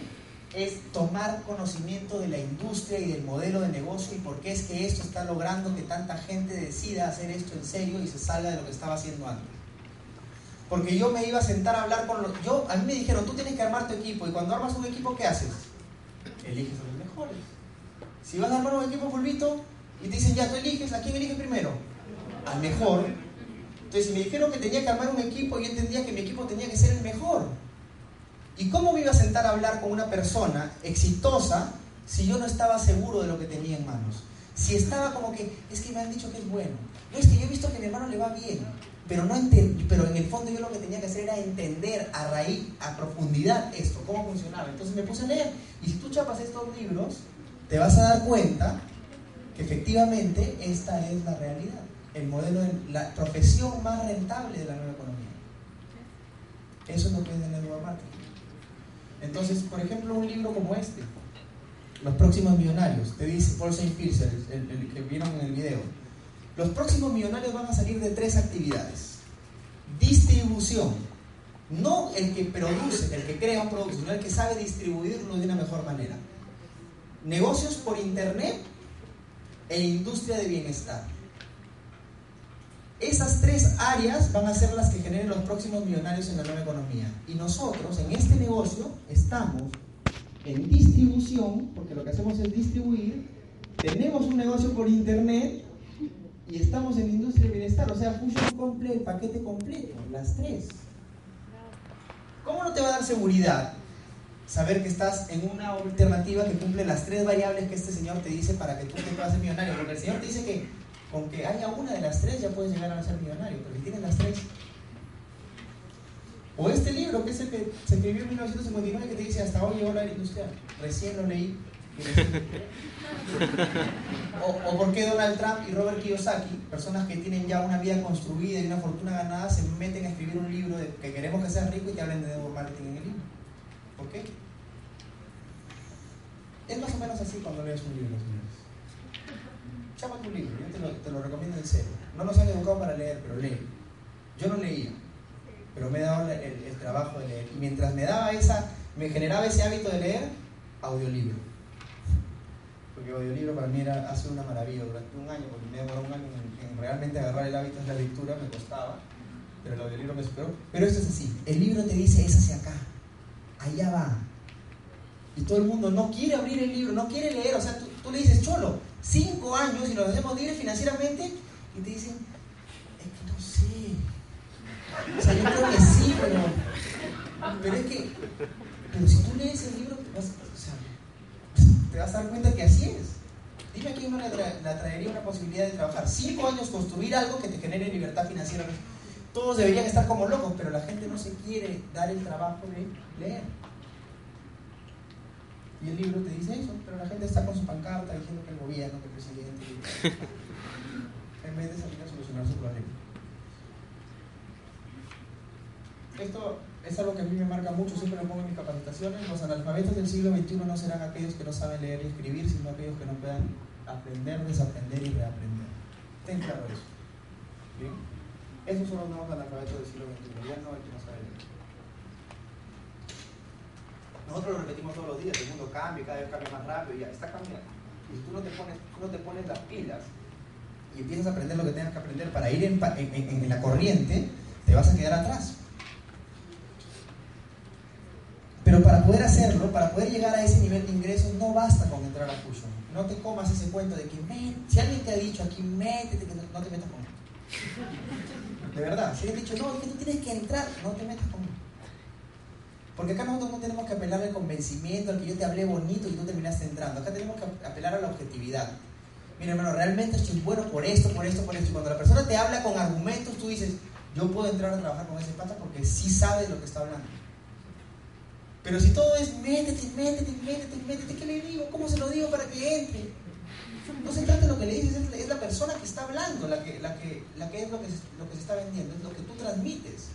es tomar conocimiento de la industria y del modelo de negocio y por qué es que esto está logrando que tanta gente decida hacer esto en serio y se salga de lo que estaba haciendo antes. Porque yo me iba a sentar a hablar con los... Yo, a mí me dijeron, tú tienes que armar tu equipo y cuando armas un equipo, ¿qué haces? Eliges a los mejores. Si vas a armar un equipo fulvito y te dicen, ya, tú eliges, ¿a quién eliges primero? Al mejor. Entonces, si me dijeron que tenía que armar un equipo, yo entendía que mi equipo tenía que ser el mejor. ¿Y cómo me iba a sentar a hablar con una persona exitosa si yo no estaba seguro de lo que tenía en manos? Si estaba como que, es que me han dicho que es bueno. No, es que yo he visto que a mi hermano le va bien. Pero, no pero en el fondo yo lo que tenía que hacer era entender a raíz, a profundidad esto, cómo funcionaba. Entonces me puse a leer. Y si tú chapas estos libros, te vas a dar cuenta que efectivamente esta es la realidad. El modelo, de la profesión más rentable de la nueva economía. Eso es lo que es de la nueva marketing. Entonces, por ejemplo, un libro como este, Los próximos millonarios, te dice Paul St. Pierce, el, que vieron en el video. Los próximos millonarios van a salir de tres actividades. Distribución. No el que produce, el que crea un producto, sino el que sabe distribuirlo de una mejor manera. Negocios por internet e industria de bienestar. Esas tres áreas van a ser las que generen los próximos millonarios en la nueva economía. Y nosotros en este negocio estamos en distribución, porque lo que hacemos es distribuir, tenemos un negocio por internet y estamos en industria de bienestar, o sea, fusion completo, paquete completo, las tres. ¿Cómo no te va a dar seguridad saber que estás en una alternativa que cumple las tres variables que este señor te dice para que tú te puedas hacer millonario? Porque el señor te dice que con que haya una de las tres ya puedes llegar a ser millonario, pero si tienes las tres. O este libro, que es el que se escribió en 1959, que te dice hasta hoy llegó la industrial. Recién lo leí. *laughs* o, o por qué Donald Trump y Robert Kiyosaki, personas que tienen ya una vida construida y una fortuna ganada, se meten a escribir un libro de que queremos que seas rico y te hablen de network marketing en el libro. ¿Por qué? Es más o menos así cuando lees un libro, señores. Chapa tu libro, yo te lo, recomiendo en serio. No nos han educado para leer, pero lee. Yo no leía, pero me he dado el, trabajo de leer. Y mientras me daba esa, me generaba ese hábito de leer, audiolibro. porque audiolibro para mí era, hace una maravilla durante un año, porque me demoró un año en, realmente agarrar el hábito de la lectura, me costaba, pero el audiolibro me superó. Pero esto es así, el libro te dice es hacia acá, allá va. Y todo el mundo no quiere abrir el libro, no quiere leer, o sea, tú, tú le dices, cholo, cinco años y nos hacemos libres financieramente, y te dicen, es que no sé. O sea, yo creo que sí, pero, pero es que, pero si tú lees el libro, te vas, o sea, te vas a dar cuenta que así es. Dime a quién no le, traería una posibilidad de trabajar cinco años, construir algo que te genere libertad financiera. Todos deberían estar como locos, pero la gente no se quiere dar el trabajo de leer. Y el libro te dice eso, pero la gente está con su pancarta diciendo que el gobierno, que el presidente, en vez de salir a solucionar su problema. Esto es algo que a mí me marca mucho, siempre lo pongo en mis capacitaciones. Los analfabetos del siglo XXI no serán aquellos que no saben leer y escribir, sino aquellos que no puedan aprender, desaprender y reaprender. Ten claro eso. ¿Bien? Esos son los nuevos analfabetos del siglo XXI, ya no hay que no sabe leer. Nosotros lo repetimos todos los días, el mundo cambia, cada vez cambia más rápido, ya está cambiando. Y si tú no te pones, tú no te pones las pilas y empiezas a aprender lo que tengas que aprender para ir en, la corriente, te vas a quedar atrás. Pero para poder hacerlo, para poder llegar a ese nivel de ingresos, no basta con entrar a Fusion. No te comas ese cuento de que, si alguien te ha dicho aquí, métete, que no, te metas conmigo. De verdad, si alguien te ha dicho, no, es que tú tienes que entrar, no te metas conmigo. Porque acá nosotros no tenemos que apelar al convencimiento, al que yo te hablé bonito y tú terminaste entrando. Acá tenemos que apelar a la objetividad. Mira, hermano, realmente esto es bueno por esto, por esto, por esto. Y cuando la persona te habla con argumentos, tú dices, yo puedo entrar a trabajar con ese pata porque sí sabe lo que está hablando. Pero si todo es métete, métete, métete, métete, ¿qué le digo? ¿Cómo se lo digo para que entre? No se trata de lo que le dices, es la persona que está hablando, la que, la que, la que es lo que se está vendiendo, es lo que tú transmites.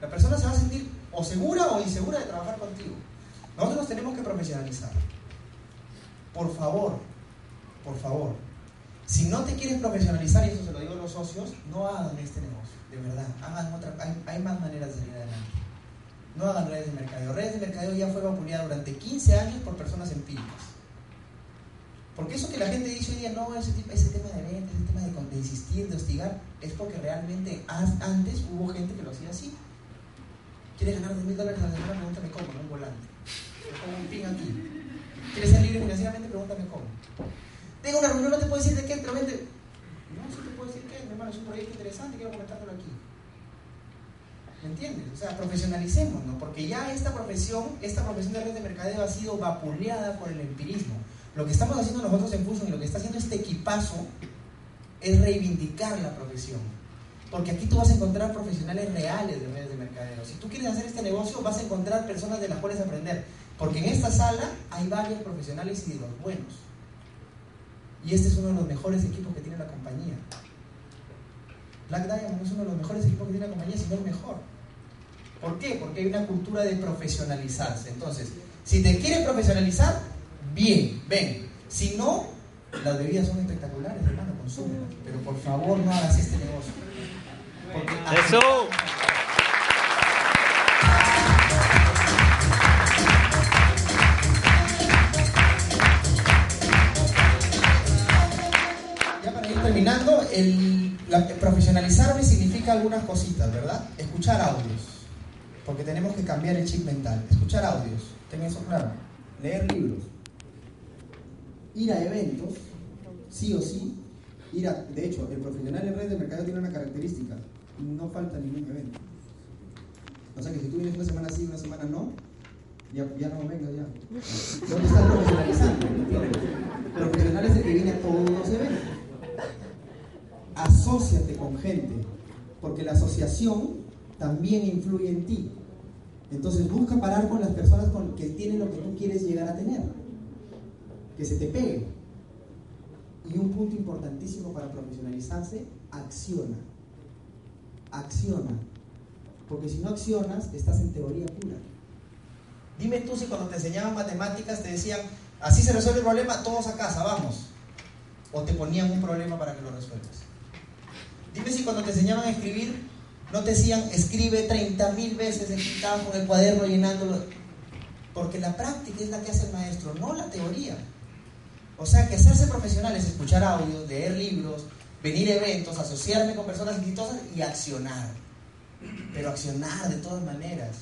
La persona se va a sentir o segura o insegura de trabajar contigo. Nosotros nos tenemos que profesionalizar. Por favor, por favor, si no te quieres profesionalizar, y eso se lo digo a los socios, no hagan este negocio, de verdad. Hagan otra, hay, más maneras de salir adelante. No hagan redes de mercadeo. Redes de mercadeo ya fue vapuleada durante 15 años por personas empíricas. Porque eso que la gente dice hoy día, no, ese, ese tema de venta, ese tema de, insistir, de hostigar, es porque realmente antes hubo gente que lo hacía así. ¿Quieres ganar 2 mil dólares a la semana? Pregúntame cómo, no un volante. Te pongo un pin aquí. ¿Quieres ser libre financieramente? Pregúntame cómo. Tengo una reunión, no te puedo decir de qué, pero vente. No, sí te puedo decir qué, mi hermano, es un proyecto interesante, quiero comentarlo aquí. ¿Me entiendes? O sea, profesionalicemos, ¿no? Porque ya esta profesión, esta profesión de red de mercadeo ha sido vapuleada por el empirismo. Lo que estamos haciendo nosotros en Fusion y lo que está haciendo este equipazo es reivindicar la profesión. Porque aquí tú vas a encontrar profesionales reales de redes de mercadeo. Si tú quieres hacer este negocio, vas a encontrar personas de las cuales aprender. Porque en esta sala hay varios profesionales y de los buenos. Y este es uno de los mejores equipos que tiene la compañía. Black Diamond es uno de los mejores equipos que tiene la compañía, si no el mejor. ¿Por qué? Porque hay una cultura de profesionalizarse. Entonces, si te quieres profesionalizar, bien, ven. Si no, las bebidas son espectaculares, hermano, consume. Pero por favor, no hagas este negocio. ¡Eso! Ya para ir terminando, el, profesionalizarme significa algunas cositas, ¿verdad? Escuchar audios porque tenemos que cambiar el chip mental. Escuchar audios, ten eso claro. Leer libros. Ir a eventos, sí o sí. Ir a, de hecho, el profesional en red de mercado tiene una característica. No falta ningún evento. O sea que si tú vienes una semana sí, una semana no, ya, ya no vengas ya. ¿Dónde está el profesionalizante? Profesional es el que viene a todos los eventos. Asociate con gente, porque la asociación también influye en ti. Entonces busca parar con las personas con, que tienen lo que tú quieres llegar a tener. Que se te pegue. Y un punto importantísimo para profesionalizarse, acciona. Acciona. Porque si no accionas, estás en teoría pura. Dime tú si cuando te enseñaban matemáticas te decían, así se resuelve el problema, todos a casa, vamos. O te ponían un problema para que lo resuelvas. Dime si cuando te enseñaban a escribir no te decían, escribe 30 mil veces, estabas con el cuaderno llenándolo. Porque la práctica es la que hace el maestro, no la teoría. O sea que hacerse profesional es escuchar audios, leer libros, venir a eventos, asociarme con personas exitosas y accionar. Pero accionar de todas maneras.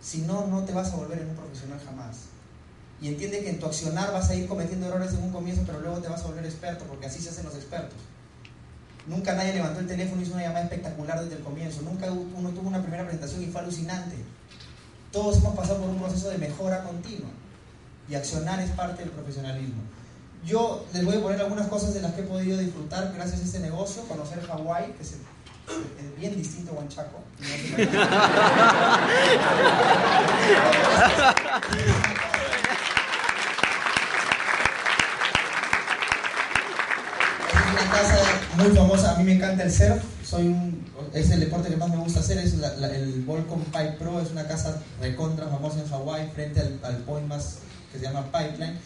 Si no, no te vas a volver en un profesional jamás. Y entiende que en tu accionar vas a ir cometiendo errores en un comienzo, pero luego te vas a volver experto, porque así se hacen los expertos. Nunca nadie levantó el teléfono y hizo una llamada espectacular desde el comienzo. Nunca uno tuvo una primera presentación y fue alucinante. Todos hemos pasado por un proceso de mejora continua. Y accionar es parte del profesionalismo. Yo les voy a poner algunas cosas de las que he podido disfrutar gracias a este negocio, conocer Hawái, que es, bien distinto a Huanchaco. es una casa muy famosa, a mí me encanta el surf, soy es el deporte que más me gusta hacer, es el Volcom Pipe Pro, es una casa recontra famosa en Hawái, frente al, al point más que se llama Pipeline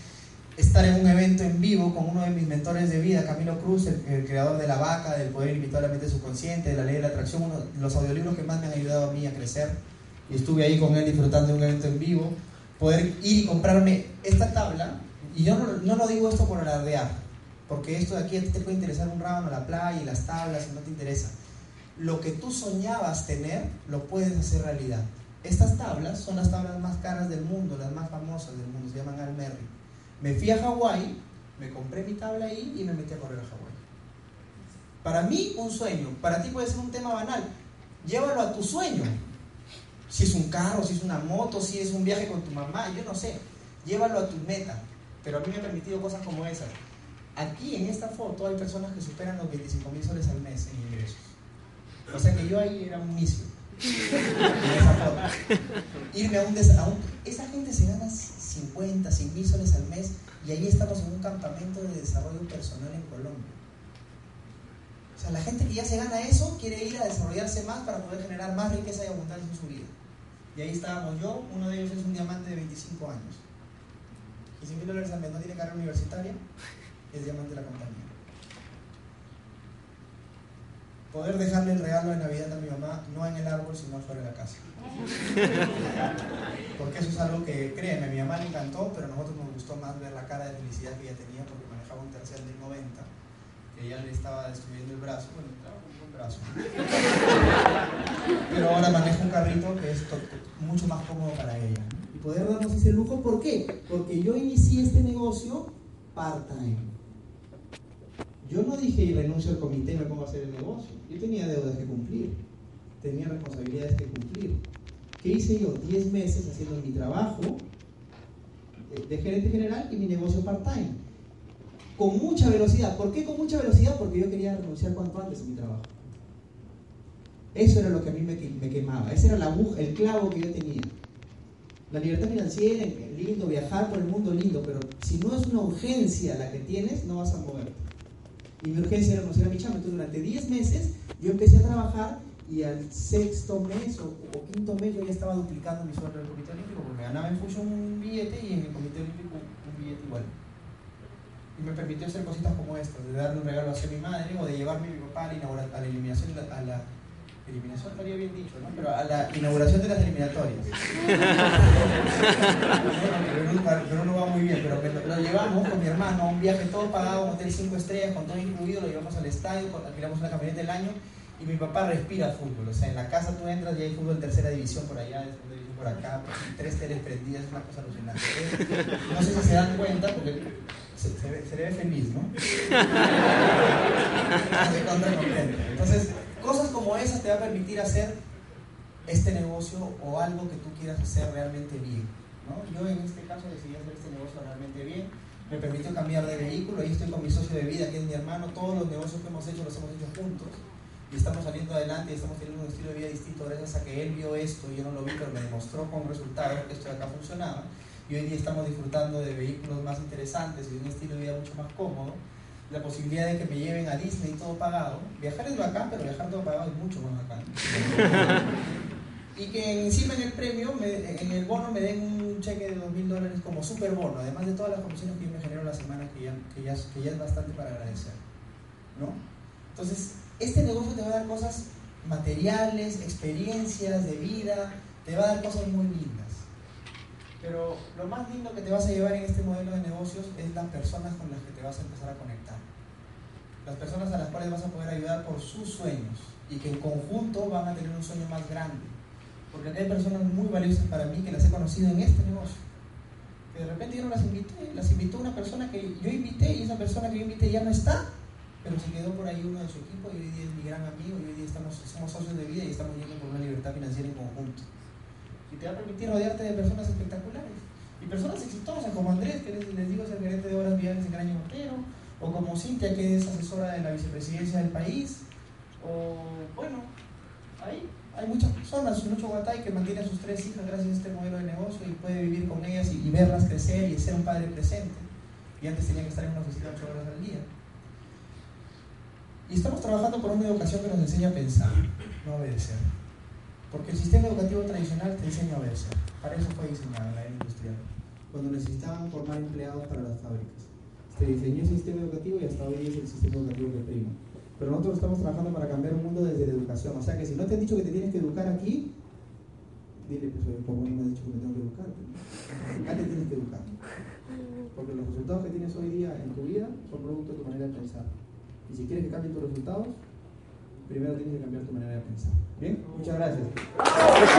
estar en un evento en vivo con uno de mis mentores de vida, Camilo Cruz, el, creador de La Vaca, del Poder a la Mente Subconsciente, de la Ley de la Atracción, uno de los audiolibros que más me han ayudado a mí a crecer. Y estuve ahí con él disfrutando de un evento en vivo. Poder ir y comprarme esta tabla, y yo no, no lo digo esto por alardear, porque esto de aquí te puede interesar un rábano, la playa y las tablas, y no te interesa. Lo que tú soñabas tener, lo puedes hacer realidad. Estas tablas son las tablas más caras del mundo, las más famosas del mundo, se llaman Almerry. Me fui a Hawái, me compré mi tabla ahí y me metí a correr a Hawái. Para mí, un sueño. Para ti puede ser un tema banal. Llévalo a tu sueño. Si es un carro, si es una moto, si es un viaje con tu mamá, yo no sé. Llévalo a tu meta. Pero a mí me ha permitido cosas como esas. Aquí en esta foto hay personas que superan los 25 mil soles al mes en ingresos. O sea que yo ahí era un misio. Irme a un, a un, Esa gente se gana 50, 100 mil soles al mes y ahí estamos en un campamento de desarrollo personal en Colombia. O sea, la gente que ya se gana eso quiere ir a desarrollarse más para poder generar más riqueza y abundancia en su vida. Y ahí estábamos yo, uno de ellos es un diamante de 25 años. Y 100 mil dólares al mes no tiene carrera universitaria, es diamante de la compañía. Poder dejarle el regalo de Navidad a mi mamá, no en el árbol, sino fuera de la casa. *laughs* Porque eso es algo que, créeme, a mi mamá le encantó, pero a nosotros nos gustó más ver la cara de felicidad que ella tenía porque manejaba un tercer del 90, que ya le estaba destruyendo el brazo. Bueno, claro, un brazo. *laughs* Pero ahora maneja un carrito que es mucho más cómodo para ella. Y poder darnos ese lujo, ¿por qué? Porque yo inicié este negocio part-time. Yo no dije y renuncio al comité y me pongo a hacer el negocio. Yo tenía deudas que cumplir, tenía responsabilidades que cumplir. ¿Qué hice yo? 10 meses haciendo mi trabajo de gerente general y mi negocio part-time. Con mucha velocidad. ¿Por qué con mucha velocidad? Porque yo quería renunciar cuanto antes a mi trabajo. Eso era lo que a mí me, quemaba. Ese era la el clavo que yo tenía. La libertad financiera, lindo, viajar por el mundo lindo, pero si no es una urgencia la que tienes, no vas a moverte y mi urgencia era conocer a mi chama. Entonces, durante 10 meses yo empecé a trabajar y al sexto mes o, quinto mes yo ya estaba duplicando mi sueldo del Comité Olímpico porque me ganaba en Fusion un billete y en el Comité Olímpico un billete igual. Y me permitió hacer cositas como estas, de darle un regalo a mi madre o de llevarme a mi papá a la, a la a la eliminación estaría bien dicho, ¿no? Pero a la inauguración de las eliminatorias. *laughs* pero, no va muy bien, pero lo, llevamos con mi hermano a un viaje todo pagado, un hotel 5 estrellas, con todo incluido, lo llevamos al estadio, alquilamos una camioneta del año y mi papá respira fútbol. O sea, en la casa tú entras y hay fútbol en tercera división por allá, división por acá, tres teles prendidas, es una cosa alucinante. No sé si se dan cuenta porque se, se, ve, feliz, ¿no? *laughs* Entonces, Cosas como esas te va a permitir hacer este negocio o algo que tú quieras hacer realmente bien. Yo en este caso decidí hacer este negocio realmente bien. Me permitió cambiar de vehículo. Ahí estoy con mi socio de vida, que es mi hermano. Todos los negocios que hemos hecho los hemos hecho juntos. Y estamos saliendo adelante y estamos teniendo un estilo de vida distinto gracias a que él vio esto. Yo no lo vi, pero me demostró con resultados que esto de acá funcionaba. Y hoy día estamos disfrutando de vehículos más interesantes y de un estilo de vida mucho más cómodo la posibilidad de que me lleven a Disney todo pagado. Viajar es bacán, pero viajar todo pagado es mucho más bacán. *laughs* y que encima en el premio, en el bono, me den un cheque de dos mil dólares como super bono, además de todas las comisiones que yo me genero la semana, que ya, que ya, que ya es bastante para agradecer. ¿no? Entonces, este negocio te va a dar cosas materiales, experiencias de vida, te va a dar cosas muy lindas. Pero lo más lindo que te vas a llevar en este modelo de negocios es la persona personas con las que te vas a empezar a conectar. Las personas a las cuales vas a poder ayudar por sus sueños y que en conjunto van a tener un sueño más grande. Porque hay personas muy valiosas para mí que las he conocido en este negocio. Que de repente yo no las invité, las invitó una persona que yo invité y esa persona que yo invité ya no está, pero se quedó por ahí uno de su equipo y hoy día es mi gran amigo y hoy día estamos, somos socios de vida y estamos yendo por una libertad financiera en conjunto. Y te va a permitir rodearte de personas espectaculares y personas exitosas como Andrés, que les, digo es el gerente de obras viales en Graño Montero, o como Cintia, que es asesora de la vicepresidencia del país, o bueno, ahí hay muchas personas, mucho Guatay que mantiene a sus tres hijas gracias a este modelo de negocio y puede vivir con ellas y, y verlas crecer y ser un padre presente. Y antes tenía que estar en una oficina ocho horas al día. Y estamos trabajando por una educación que nos enseña a pensar, no a obedecer. Porque el sistema educativo tradicional te enseña a obedecer. Para eso fue diseñado en la era industrial. Cuando necesitaban formar empleados para las fábricas. Se diseñó el sistema educativo y hasta hoy es el sistema educativo que prima. Pero nosotros estamos trabajando para cambiar un mundo desde la educación. O sea que si no te han dicho que te tienes que educar aquí, dile, pues, oye, ¿cómo no me has dicho que me tengo que educar? Acá te tienes que educar. Porque los resultados que tienes hoy día en tu vida son producto de tu manera de pensar. Y si quieres que cambien tus resultados, primero tienes que cambiar tu manera de pensar. ¿Bien? Muchas gracias.